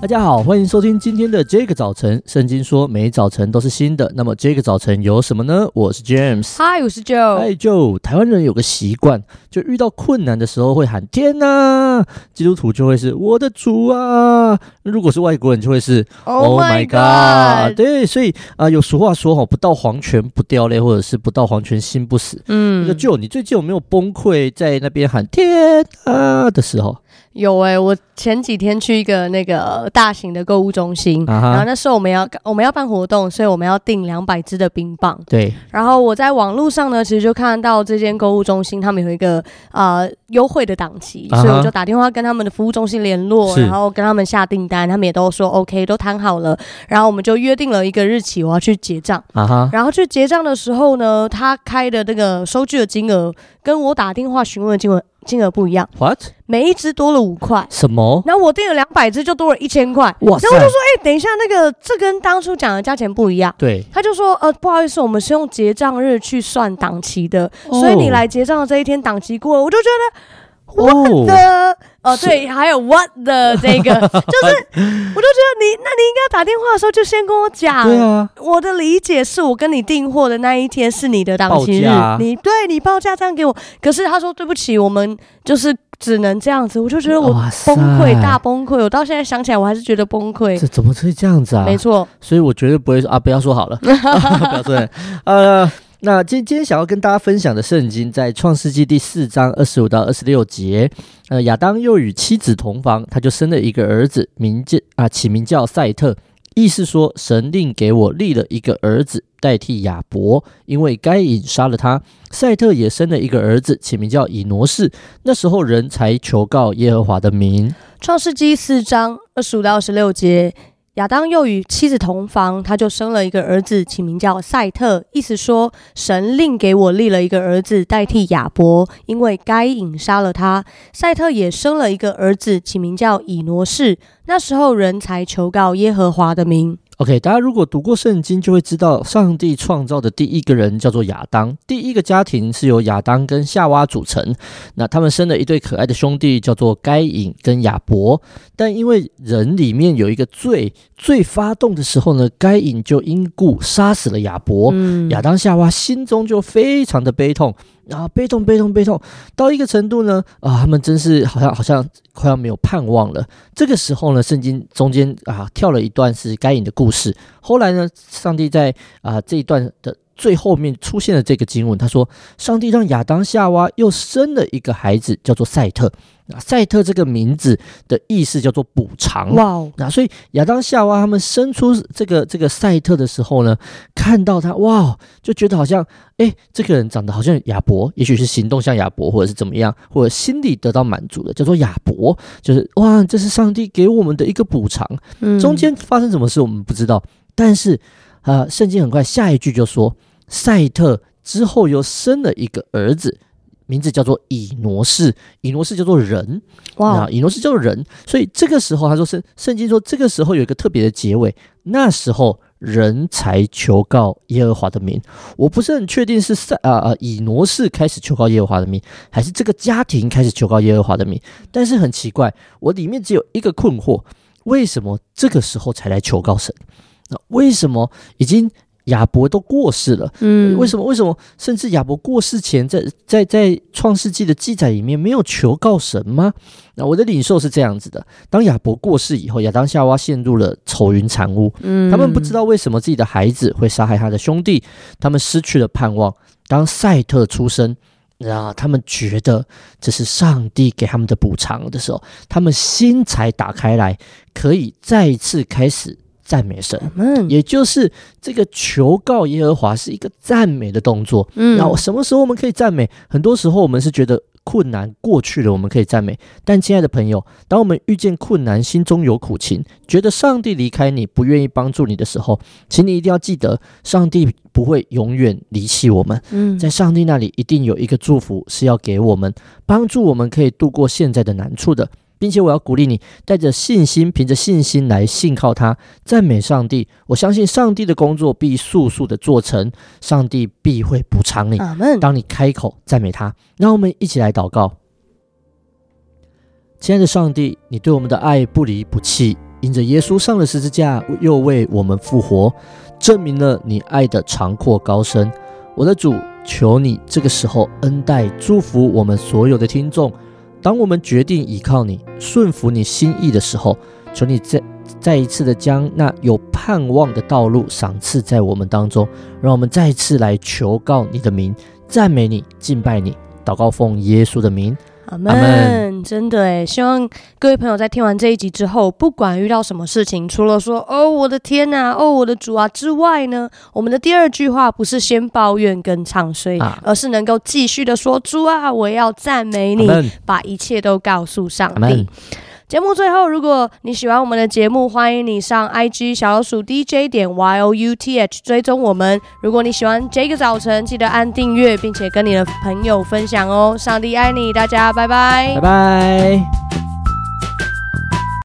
大家好，欢迎收听今天的这个早晨。圣经说，每早晨都是新的。那么这个早晨有什么呢？我是 James，嗨，我是 Joe，嗨，Joe。台湾人有个习惯，就遇到困难的时候会喊天哪，基督徒就会是我的主啊。如果是外国人就会是 Oh my God。对，所以啊、呃，有俗话说哈，不到黄泉不掉泪，或者是不到黄泉心不死。嗯，那个 Joe，你最近有没有崩溃在那边喊天啊的时候？有诶、欸，我前几天去一个那个大型的购物中心，uh. 然后那时候我们要我们要办活动，所以我们要订两百支的冰棒。对，然后我在网络上呢，其实就看到这间购物中心他们有一个呃优惠的档期，uh. 所以我就打电话跟他们的服务中心联络，然后跟他们下订单，他们也都说 OK，都谈好了，然后我们就约定了一个日期，我要去结账。啊哈，然后去结账的时候呢，他开的那个收据的金额跟我打电话询问的金额。金额不一样，What？每一只多了五块，什么？然后我订了两百只，就多了一千块。哇塞！然后我就说，哎、欸，等一下，那个这跟当初讲的价钱不一样。对，他就说，呃，不好意思，我们是用结账日去算档期的，哦，所以你来结账的这一天档期过了，我就觉得。What the？哦，对，还有 What the 这个，就是，我就觉得你，那你应该打电话的时候就先跟我讲。对啊，我的理解是我跟你订货的那一天是你的档期日，你对你报价这样给我。可是他说对不起，我们就是只能这样子。我就觉得我崩溃，大崩溃。我到现在想起来，我还是觉得崩溃。这怎么可以这样子啊？没错，所以我绝对不会说啊，不要说好了，不要说，呃。那今今天想要跟大家分享的圣经，在创世纪第四章二十五到二十六节。呃，亚当又与妻子同房，他就生了一个儿子，名叫啊，起名叫赛特，意思说神另给我立了一个儿子代替亚伯，因为该隐杀了他。赛特也生了一个儿子，起名叫以挪士。那时候人才求告耶和华的名。创世纪四章二十五到二十六节。亚当又与妻子同房，他就生了一个儿子，起名叫赛特，意思说神另给我立了一个儿子代替亚伯，因为该隐杀了他。赛特也生了一个儿子，起名叫以挪士。那时候人才求告耶和华的名。OK，大家如果读过圣经，就会知道上帝创造的第一个人叫做亚当。第一个家庭是由亚当跟夏娃组成，那他们生了一对可爱的兄弟，叫做该隐跟亚伯。但因为人里面有一个罪，罪发动的时候呢，该隐就因故杀死了亚伯。嗯，亚当夏娃心中就非常的悲痛。啊，悲痛，悲痛，悲痛，到一个程度呢，啊，他们真是好像好像快要没有盼望了。这个时候呢，圣经中间啊跳了一段是该隐的故事。后来呢，上帝在啊这一段的最后面出现了这个经文，他说，上帝让亚当夏娃又生了一个孩子，叫做赛特。那赛特这个名字的意思叫做补偿。哇哦！那所以亚当夏娃他们生出这个这个赛特的时候呢，看到他哇，就觉得好像哎，这个人长得好像亚伯，也许是行动像亚伯，或者是怎么样，或者心里得到满足的，叫做亚伯，就是哇，这是上帝给我们的一个补偿。嗯，中间发生什么事我们不知道，但是啊，呃，圣经很快下一句就说，赛特之后又生了一个儿子。名字叫做以挪士，以挪士叫做人，哇，以挪士叫做人，所以这个时候他说圣圣经说这个时候有一个特别的结尾，那时候人才求告耶和华的名。我不是很确定是赛啊啊以挪士开始求告耶和华的名，还是这个家庭开始求告耶和华的名。但是很奇怪，我里面只有一个困惑：为什么这个时候才来求告神？那为什么已经？亚伯都过世了，嗯，为什么？为什么？甚至亚伯过世前在，在在在创世纪的记载里面没有求告神吗？那我的领受是这样子的：当亚伯过世以后，亚当夏娃陷入了愁云惨雾，嗯，他们不知道为什么自己的孩子会杀害他的兄弟，他们失去了盼望。当赛特出生，然后他们觉得这是上帝给他们的补偿的时候，他们心才打开来，可以再一次开始。赞美神，也就是这个求告耶和华是一个赞美的动作。嗯，然后什么时候我们可以赞美？很多时候我们是觉得困难过去了，我们可以赞美。但亲爱的朋友，当我们遇见困难，心中有苦情，觉得上帝离开你，不愿意帮助你的时候，请你一定要记得，上帝不会永远离弃我们。嗯，在上帝那里一定有一个祝福是要给我们，帮助我们可以度过现在的难处的。并且我要鼓励你，带着信心，凭着信心来信靠他，赞美上帝。我相信上帝的工作必速速的做成，上帝必会补偿你。当你开口赞美他，让我们一起来祷告。亲爱的上帝，你对我们的爱不离不弃，因着耶稣上了十字架，又为我们复活，证明了你爱的长阔高深。我的主，求你这个时候恩待祝福我们所有的听众。当我们决定依靠你、顺服你心意的时候，求你再再一次的将那有盼望的道路赏赐在我们当中，让我们再一次来求告你的名，赞美你、敬拜你，祷告奉耶稣的名。阿门，真的诶，希望各位朋友在听完这一集之后，不管遇到什么事情，除了说“哦，我的天呐，哦，我的主啊”之外呢，我们的第二句话不是先抱怨跟唱衰，啊、而是能够继续的说：“主啊，我要赞美你，把一切都告诉上帝。”节目最后，如果你喜欢我们的节目，欢迎你上 IG 小老鼠 DJ 点 YOUTH 追踪我们。如果你喜欢这个早晨，记得按订阅，并且跟你的朋友分享哦。上帝爱你，大家拜拜，拜拜。